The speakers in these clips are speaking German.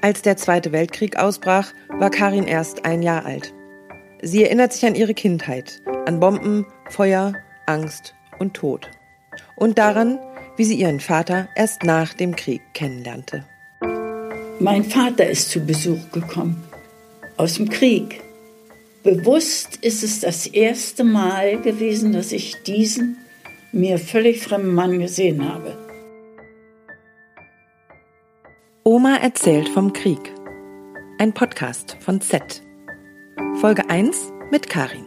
Als der Zweite Weltkrieg ausbrach, war Karin erst ein Jahr alt. Sie erinnert sich an ihre Kindheit, an Bomben, Feuer, Angst und Tod. Und daran, wie sie ihren Vater erst nach dem Krieg kennenlernte. Mein Vater ist zu Besuch gekommen aus dem Krieg. Bewusst ist es das erste Mal gewesen, dass ich diesen mir völlig fremden Mann gesehen habe. Oma erzählt vom Krieg. Ein Podcast von Z. Folge 1 mit Karin.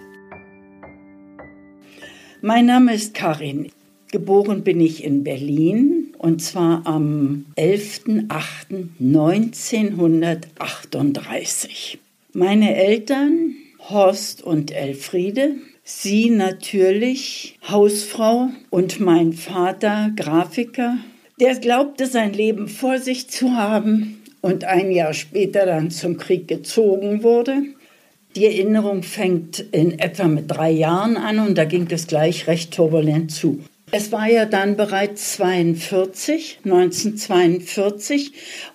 Mein Name ist Karin. Geboren bin ich in Berlin und zwar am 11.08.1938. Meine Eltern, Horst und Elfriede, sie natürlich Hausfrau und mein Vater Grafiker, der glaubte sein Leben vor sich zu haben und ein Jahr später dann zum Krieg gezogen wurde. Die Erinnerung fängt in etwa mit drei Jahren an und da ging es gleich recht turbulent zu. Es war ja dann bereits 42, 1942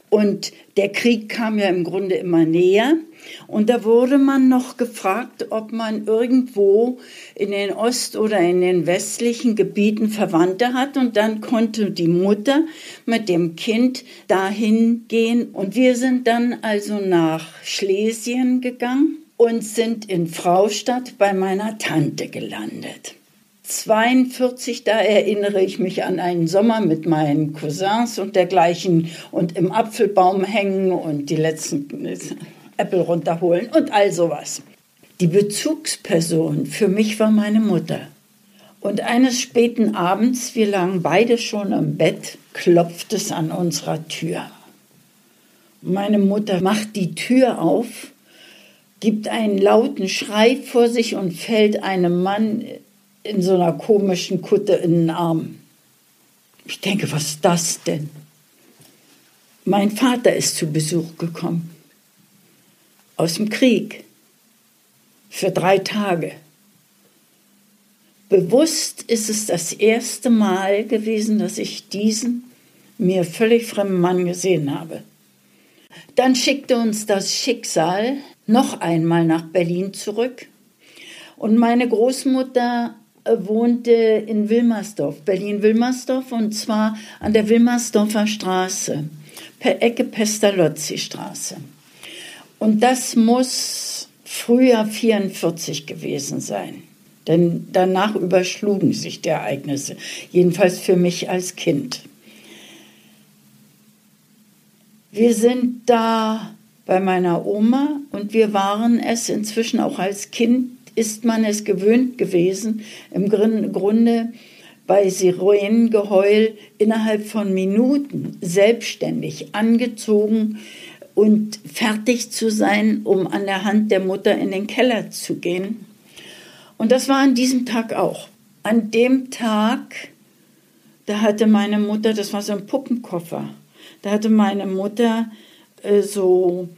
und der Krieg kam ja im Grunde immer näher. Und da wurde man noch gefragt, ob man irgendwo in den ost- oder in den westlichen Gebieten Verwandte hat. Und dann konnte die Mutter mit dem Kind dahin gehen. Und wir sind dann also nach Schlesien gegangen und sind in Fraustadt bei meiner Tante gelandet. 42, da erinnere ich mich an einen Sommer mit meinen Cousins und dergleichen und im Apfelbaum hängen und die letzten Apple runterholen und all sowas. Die Bezugsperson für mich war meine Mutter. Und eines späten Abends, wir lagen beide schon im Bett, klopft es an unserer Tür. Meine Mutter macht die Tür auf, gibt einen lauten Schrei vor sich und fällt einem Mann in so einer komischen Kutte in den Arm. Ich denke, was ist das denn? Mein Vater ist zu Besuch gekommen aus dem Krieg für drei Tage. Bewusst ist es das erste Mal gewesen, dass ich diesen mir völlig fremden Mann gesehen habe. Dann schickte uns das Schicksal noch einmal nach Berlin zurück. Und meine Großmutter wohnte in Wilmersdorf, Berlin-Wilmersdorf, und zwar an der Wilmersdorfer Straße, per Ecke Pestalozzi-Straße. Und das muss Frühjahr 44 gewesen sein. Denn danach überschlugen sich die Ereignisse, jedenfalls für mich als Kind. Wir sind da bei meiner Oma und wir waren es inzwischen auch als Kind, ist man es gewöhnt gewesen, im Grunde bei Sirenengeheul innerhalb von Minuten selbstständig angezogen, und fertig zu sein, um an der Hand der Mutter in den Keller zu gehen. Und das war an diesem Tag auch. An dem Tag, da hatte meine Mutter, das war so ein Puppenkoffer, da hatte meine Mutter äh, so,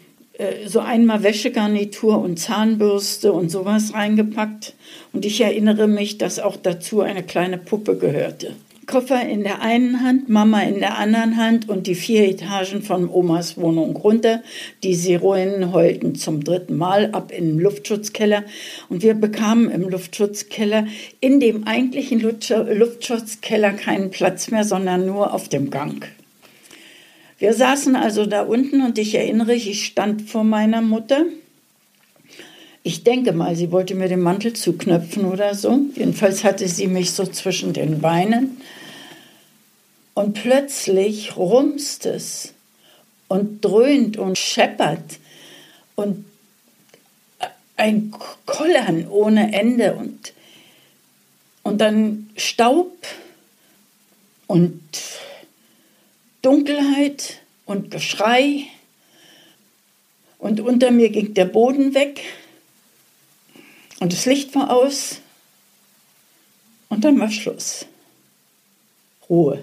so einmal Wäschegarnitur und Zahnbürste und sowas reingepackt. Und ich erinnere mich, dass auch dazu eine kleine Puppe gehörte. Koffer in der einen Hand, Mama in der anderen Hand und die vier Etagen von Omas Wohnung runter. Die Sironen heulten zum dritten Mal ab den Luftschutzkeller und wir bekamen im Luftschutzkeller in dem eigentlichen Luftschutzkeller keinen Platz mehr, sondern nur auf dem Gang. Wir saßen also da unten und ich erinnere, ich stand vor meiner Mutter. Ich denke mal, sie wollte mir den Mantel zuknöpfen oder so. Jedenfalls hatte sie mich so zwischen den Beinen und plötzlich rumst es und dröhnt und scheppert und ein Kollern ohne Ende und, und dann Staub und Dunkelheit und Geschrei und unter mir ging der Boden weg und das Licht war aus und dann war Schluss. Ruhe.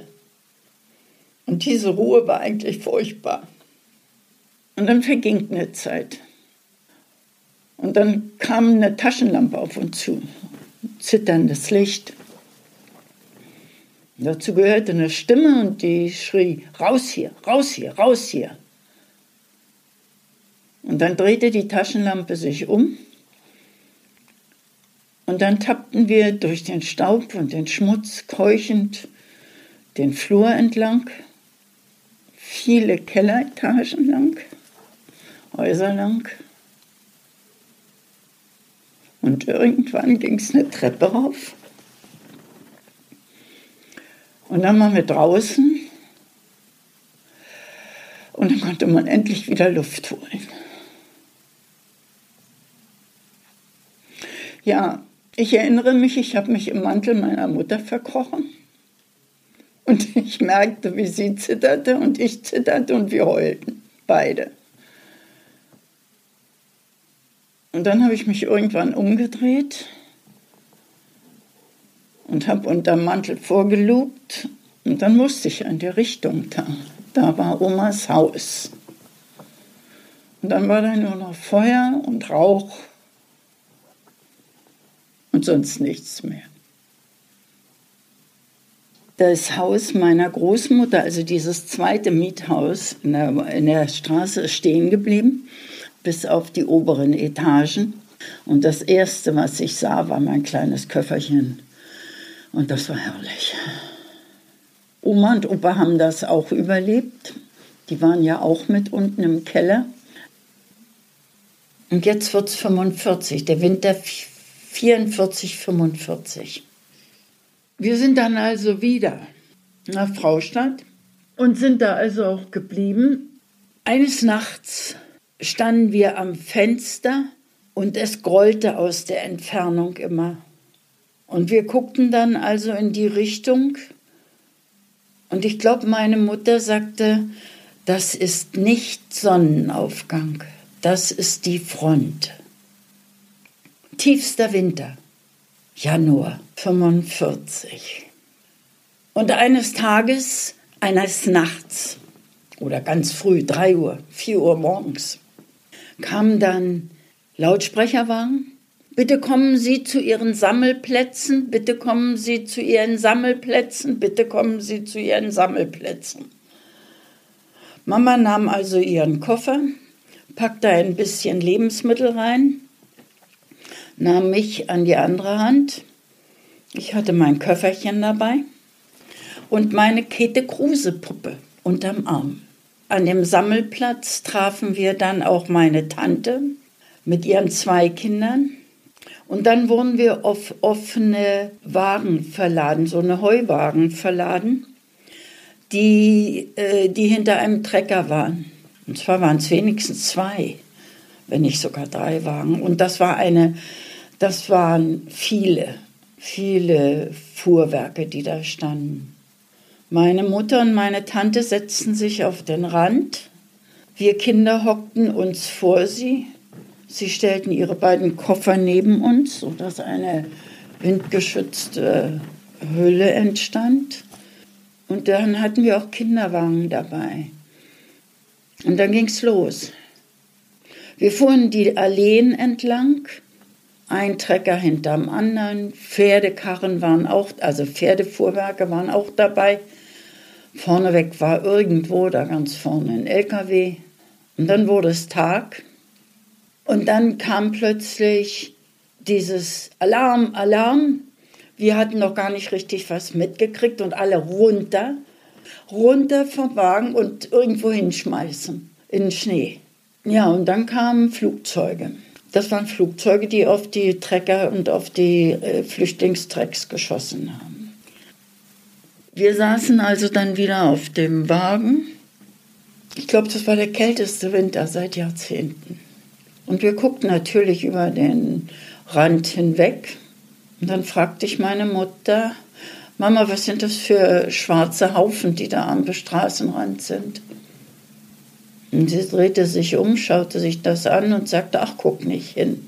Und diese Ruhe war eigentlich furchtbar. Und dann verging eine Zeit. Und dann kam eine Taschenlampe auf uns zu, zitterndes Licht. Dazu gehörte eine Stimme und die schrie, raus hier, raus hier, raus hier. Und dann drehte die Taschenlampe sich um und dann tappten wir durch den Staub und den Schmutz keuchend den Flur entlang, viele Kelleretagen lang, Häuser lang. Und irgendwann ging es eine Treppe rauf. Und dann waren wir draußen und dann konnte man endlich wieder Luft holen. Ja, ich erinnere mich, ich habe mich im Mantel meiner Mutter verkrochen. Und ich merkte, wie sie zitterte und ich zitterte und wir heulten, beide. Und dann habe ich mich irgendwann umgedreht und habe unter dem Mantel vorgelugt und dann musste ich in die Richtung da. Da war Omas Haus. Und dann war da nur noch Feuer und Rauch und sonst nichts mehr. Das Haus meiner Großmutter, also dieses zweite Miethaus in der, in der Straße, ist stehen geblieben, bis auf die oberen Etagen. Und das Erste, was ich sah, war mein kleines Köfferchen. Und das war herrlich. Oma und Opa haben das auch überlebt. Die waren ja auch mit unten im Keller. Und jetzt wird es 45, der Winter 44, 45. Wir sind dann also wieder nach Fraustadt und sind da also auch geblieben. Eines Nachts standen wir am Fenster und es grollte aus der Entfernung immer. Und wir guckten dann also in die Richtung und ich glaube, meine Mutter sagte, das ist nicht Sonnenaufgang, das ist die Front. Tiefster Winter, Januar 45. Und eines Tages, eines Nachts oder ganz früh, 3 Uhr, 4 Uhr morgens, kam dann Lautsprecherwagen Bitte kommen Sie zu Ihren Sammelplätzen, bitte kommen Sie zu Ihren Sammelplätzen, bitte kommen Sie zu Ihren Sammelplätzen. Mama nahm also ihren Koffer, packte ein bisschen Lebensmittel rein, nahm mich an die andere Hand. Ich hatte mein Köfferchen dabei und meine Käthe Kruse Puppe unterm Arm. An dem Sammelplatz trafen wir dann auch meine Tante mit ihren zwei Kindern und dann wurden wir auf offene Wagen verladen, so eine Heuwagen verladen, die, äh, die hinter einem Trecker waren. Und zwar waren es wenigstens zwei, wenn nicht sogar drei Wagen. Und das war eine, das waren viele, viele Fuhrwerke, die da standen. Meine Mutter und meine Tante setzten sich auf den Rand. Wir Kinder hockten uns vor sie Sie stellten ihre beiden Koffer neben uns, sodass eine windgeschützte Hülle entstand. Und dann hatten wir auch Kinderwagen dabei. Und dann ging es los. Wir fuhren die Alleen entlang, ein Trecker hinterm anderen, Pferdekarren waren auch, also Pferdefuhrwerke waren auch dabei. Vorneweg war irgendwo, da ganz vorne ein LKW. Und dann wurde es Tag und dann kam plötzlich dieses Alarm, Alarm. Wir hatten noch gar nicht richtig was mitgekriegt und alle runter, runter vom Wagen und irgendwo hinschmeißen in den Schnee. Ja, und dann kamen Flugzeuge. Das waren Flugzeuge, die auf die Trecker und auf die äh, Flüchtlingstrecks geschossen haben. Wir saßen also dann wieder auf dem Wagen. Ich glaube, das war der kälteste Winter seit Jahrzehnten. Und wir guckten natürlich über den Rand hinweg. Und dann fragte ich meine Mutter, Mama, was sind das für schwarze Haufen, die da am Straßenrand sind? Und sie drehte sich um, schaute sich das an und sagte, ach, guck nicht hin.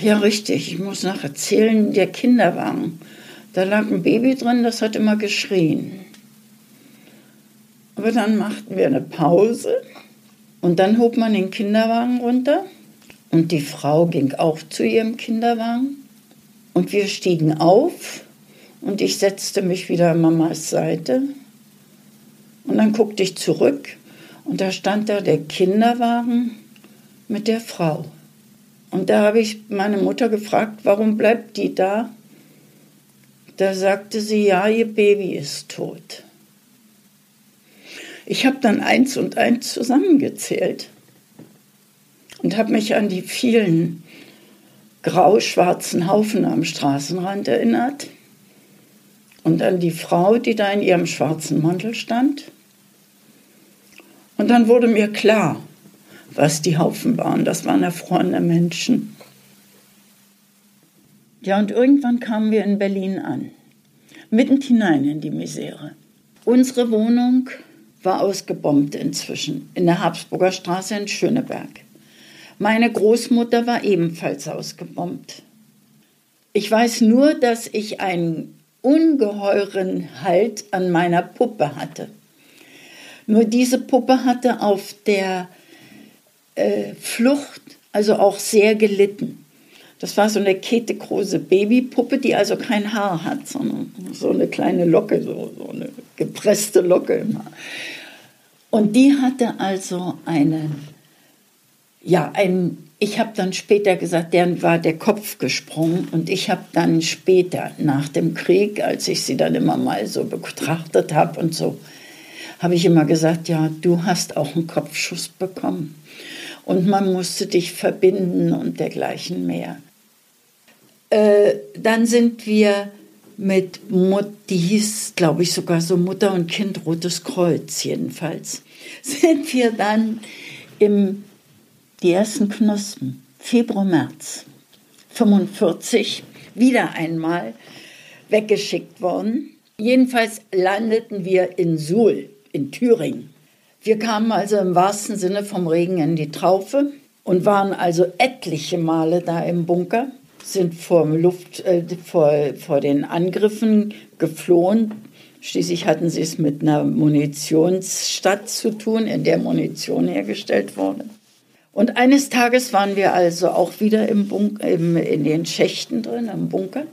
Ja, richtig, ich muss noch erzählen, der Kinderwagen. Da lag ein Baby drin, das hat immer geschrien. Aber dann machten wir eine Pause und dann hob man den Kinderwagen runter und die Frau ging auch zu ihrem Kinderwagen. Und wir stiegen auf und ich setzte mich wieder an Mamas Seite. Und dann guckte ich zurück und da stand da der Kinderwagen mit der Frau. Und da habe ich meine Mutter gefragt, warum bleibt die da? Da sagte sie, ja, ihr Baby ist tot. Ich habe dann eins und eins zusammengezählt und habe mich an die vielen grau-schwarzen Haufen am Straßenrand erinnert und an die Frau, die da in ihrem schwarzen Mantel stand. Und dann wurde mir klar, was die Haufen waren. Das waren erfrorene Menschen. Ja, und irgendwann kamen wir in Berlin an, mitten hinein in die Misere. Unsere Wohnung war ausgebombt inzwischen in der Habsburger Straße in Schöneberg. Meine Großmutter war ebenfalls ausgebombt. Ich weiß nur, dass ich einen ungeheuren Halt an meiner Puppe hatte. Nur diese Puppe hatte auf der äh, Flucht also auch sehr gelitten. Das war so eine ketekrose Babypuppe, die also kein Haar hat, sondern so eine kleine Locke, so, so eine gepresste Locke immer. Und die hatte also einen, ja, einen, ich habe dann später gesagt, der war der Kopf gesprungen und ich habe dann später, nach dem Krieg, als ich sie dann immer mal so betrachtet habe und so, habe ich immer gesagt, ja, du hast auch einen Kopfschuss bekommen. Und man musste dich verbinden und dergleichen mehr. Äh, dann sind wir mit Mut, die hieß, glaube ich, sogar so Mutter und Kind Rotes Kreuz jedenfalls, sind wir dann im, die ersten Knospen, Februar, März 45, wieder einmal weggeschickt worden. Jedenfalls landeten wir in Suhl, in Thüringen. Wir kamen also im wahrsten Sinne vom Regen in die Traufe und waren also etliche Male da im Bunker sind vor, Luft, äh, vor, vor den Angriffen geflohen. Schließlich hatten sie es mit einer Munitionsstadt zu tun, in der Munition hergestellt wurde. Und eines Tages waren wir also auch wieder im Bunker, im, in den Schächten drin, im Bunker.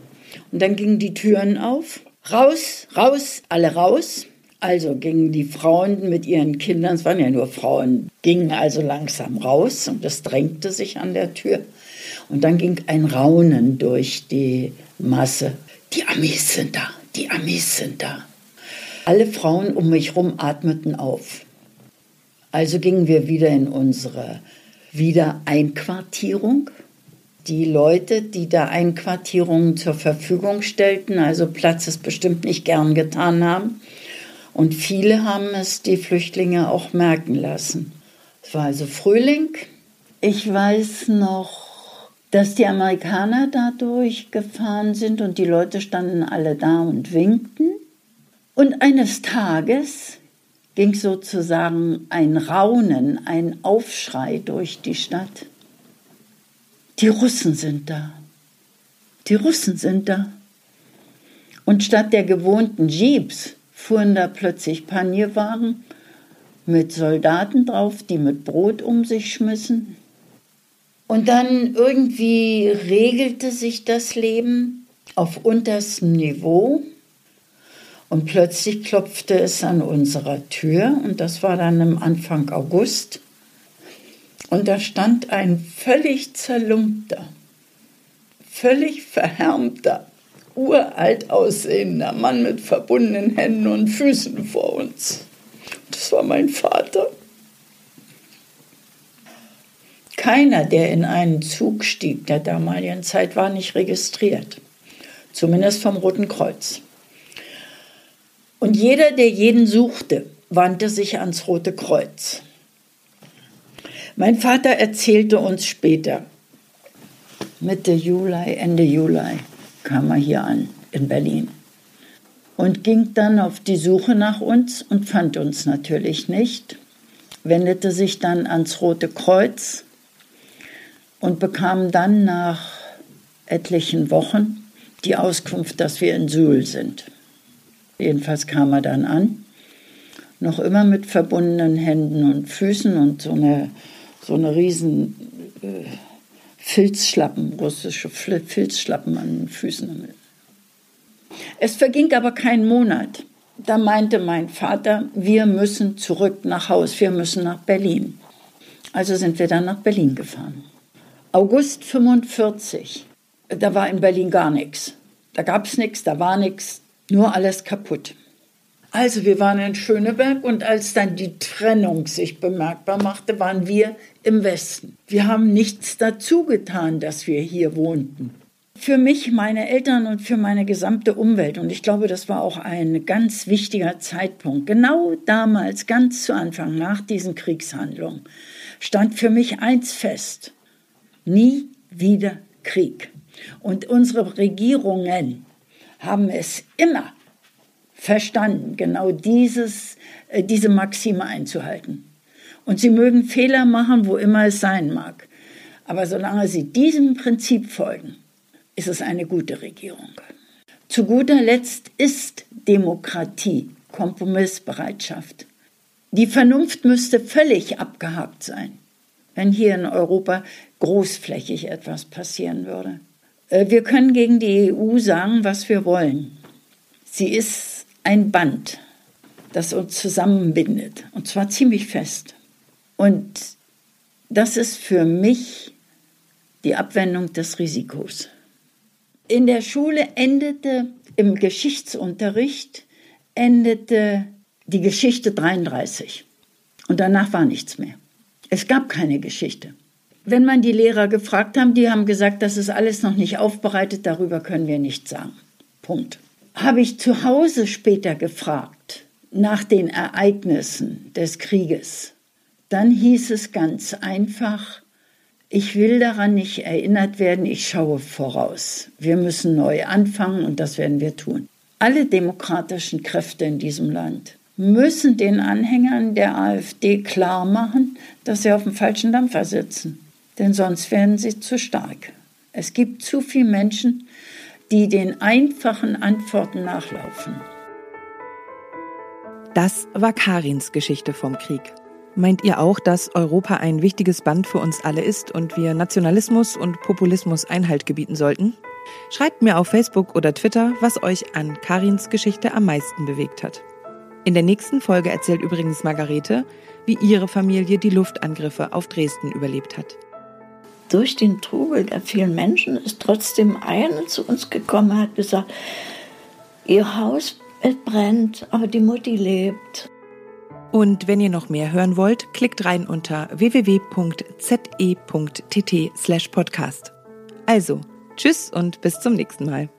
Und dann gingen die Türen auf. Raus, raus, alle raus. Also gingen die Frauen mit ihren Kindern, es waren ja nur Frauen, gingen also langsam raus und es drängte sich an der Tür. Und dann ging ein Raunen durch die Masse. Die Amis sind da, die Amis sind da. Alle Frauen um mich herum atmeten auf. Also gingen wir wieder in unsere Wiedereinquartierung. Die Leute, die da Einquartierungen zur Verfügung stellten, also Platz ist bestimmt nicht gern getan haben. Und viele haben es die Flüchtlinge auch merken lassen. Es war also Frühling. Ich weiß noch, dass die Amerikaner da durchgefahren sind und die Leute standen alle da und winkten. Und eines Tages ging sozusagen ein Raunen, ein Aufschrei durch die Stadt. Die Russen sind da. Die Russen sind da. Und statt der gewohnten Jeeps fuhren da plötzlich Panierwagen mit Soldaten drauf, die mit Brot um sich schmissen. Und dann irgendwie regelte sich das Leben auf unterstem Niveau. Und plötzlich klopfte es an unserer Tür und das war dann im Anfang August. Und da stand ein völlig zerlumpter, völlig verhärmter, uralt aussehender Mann mit verbundenen Händen und Füßen vor uns. Das war mein Vater. Keiner, der in einen Zug stieg der damaligen Zeit, war nicht registriert. Zumindest vom Roten Kreuz. Und jeder, der jeden suchte, wandte sich ans Rote Kreuz. Mein Vater erzählte uns später, Mitte Juli, Ende Juli kam er hier an in Berlin und ging dann auf die Suche nach uns und fand uns natürlich nicht, wendete sich dann ans Rote Kreuz und bekam dann nach etlichen Wochen die Auskunft, dass wir in Suhl sind. Jedenfalls kam er dann an, noch immer mit verbundenen Händen und Füßen und so eine, so eine riesen äh, Filzschlappen, russische Filzschlappen an den Füßen. Es verging aber kein Monat. Da meinte mein Vater, wir müssen zurück nach Haus, wir müssen nach Berlin. Also sind wir dann nach Berlin gefahren. August 45, da war in Berlin gar nichts. Da gab es nichts, da war nichts, nur alles kaputt. Also wir waren in Schöneberg und als dann die Trennung sich bemerkbar machte, waren wir im Westen. Wir haben nichts dazu getan, dass wir hier wohnten. Für mich, meine Eltern und für meine gesamte Umwelt, und ich glaube, das war auch ein ganz wichtiger Zeitpunkt, genau damals, ganz zu Anfang, nach diesen Kriegshandlungen, stand für mich eins fest, nie wieder Krieg. Und unsere Regierungen haben es immer verstanden, genau dieses, äh, diese Maxime einzuhalten. Und sie mögen Fehler machen, wo immer es sein mag. Aber solange sie diesem Prinzip folgen, ist es eine gute Regierung. Zu guter Letzt ist Demokratie Kompromissbereitschaft. Die Vernunft müsste völlig abgehakt sein, wenn hier in Europa großflächig etwas passieren würde. Äh, wir können gegen die EU sagen, was wir wollen. Sie ist ein Band, das uns zusammenbindet, und zwar ziemlich fest. Und das ist für mich die Abwendung des Risikos. In der Schule endete im Geschichtsunterricht endete die Geschichte 33 und danach war nichts mehr. Es gab keine Geschichte. Wenn man die Lehrer gefragt haben, die haben gesagt, das ist alles noch nicht aufbereitet, darüber können wir nichts sagen. Punkt. Habe ich zu Hause später gefragt nach den Ereignissen des Krieges, dann hieß es ganz einfach, ich will daran nicht erinnert werden, ich schaue voraus. Wir müssen neu anfangen und das werden wir tun. Alle demokratischen Kräfte in diesem Land müssen den Anhängern der AfD klar machen, dass sie auf dem falschen Dampfer sitzen denn sonst werden sie zu stark. Es gibt zu viele Menschen, die den einfachen Antworten nachlaufen. Das war Karins Geschichte vom Krieg. Meint ihr auch, dass Europa ein wichtiges Band für uns alle ist und wir Nationalismus und Populismus Einhalt gebieten sollten? Schreibt mir auf Facebook oder Twitter, was euch an Karins Geschichte am meisten bewegt hat. In der nächsten Folge erzählt übrigens Margarete, wie ihre Familie die Luftangriffe auf Dresden überlebt hat durch den Trubel der vielen Menschen ist trotzdem eine zu uns gekommen, hat gesagt, ihr Haus brennt, aber die Mutti lebt. Und wenn ihr noch mehr hören wollt, klickt rein unter www.ze.tt/podcast. Also, tschüss und bis zum nächsten Mal.